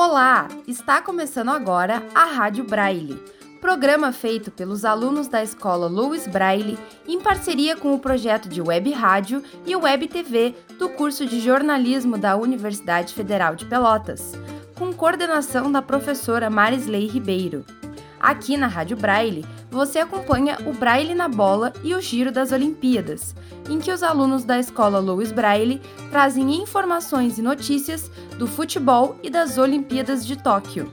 Olá! Está começando agora a Rádio Braille, programa feito pelos alunos da escola Louis Braille em parceria com o projeto de Web Rádio e Web TV do curso de jornalismo da Universidade Federal de Pelotas, com coordenação da professora Marisley Ribeiro. Aqui na Rádio Braille, você acompanha o Braille na Bola e o Giro das Olimpíadas, em que os alunos da escola Louis Braille trazem informações e notícias do futebol e das Olimpíadas de Tóquio.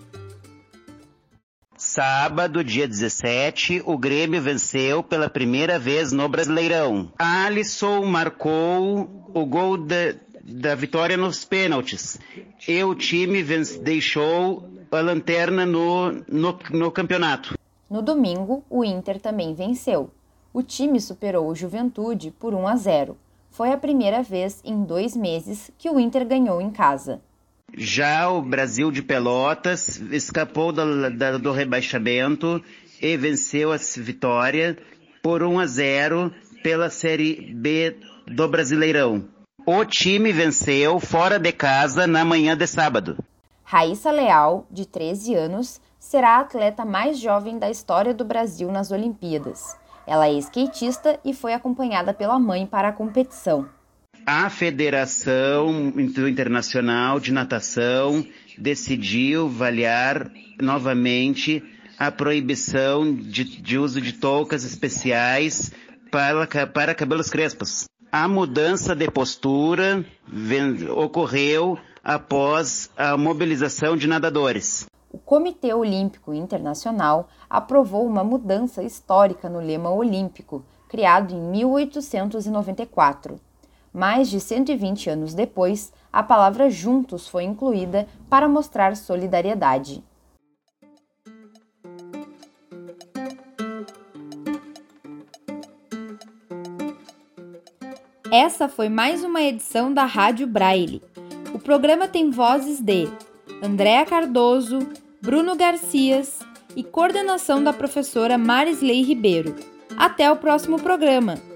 Sábado, dia 17, o Grêmio venceu pela primeira vez no Brasileirão. Alisson marcou o gol da, da vitória nos pênaltis. E o time vence, deixou a lanterna no, no, no campeonato. No domingo, o Inter também venceu. O time superou o Juventude por 1 a 0. Foi a primeira vez em dois meses que o Inter ganhou em casa. Já o Brasil de Pelotas escapou do, do rebaixamento e venceu a vitória por 1 a 0 pela Série B do Brasileirão. O time venceu fora de casa na manhã de sábado. Raíssa Leal, de 13 anos, será a atleta mais jovem da história do Brasil nas Olimpíadas. Ela é skatista e foi acompanhada pela mãe para a competição. A Federação Internacional de Natação decidiu avaliar novamente a proibição de, de uso de toucas especiais para, para cabelos crespos. A mudança de postura ocorreu após a mobilização de nadadores. O Comitê Olímpico Internacional aprovou uma mudança histórica no lema olímpico, criado em 1894. Mais de 120 anos depois, a palavra juntos foi incluída para mostrar solidariedade. Essa foi mais uma edição da Rádio Braille. O programa tem vozes de Andréa Cardoso, Bruno Garcias e coordenação da professora Marisley Ribeiro. Até o próximo programa!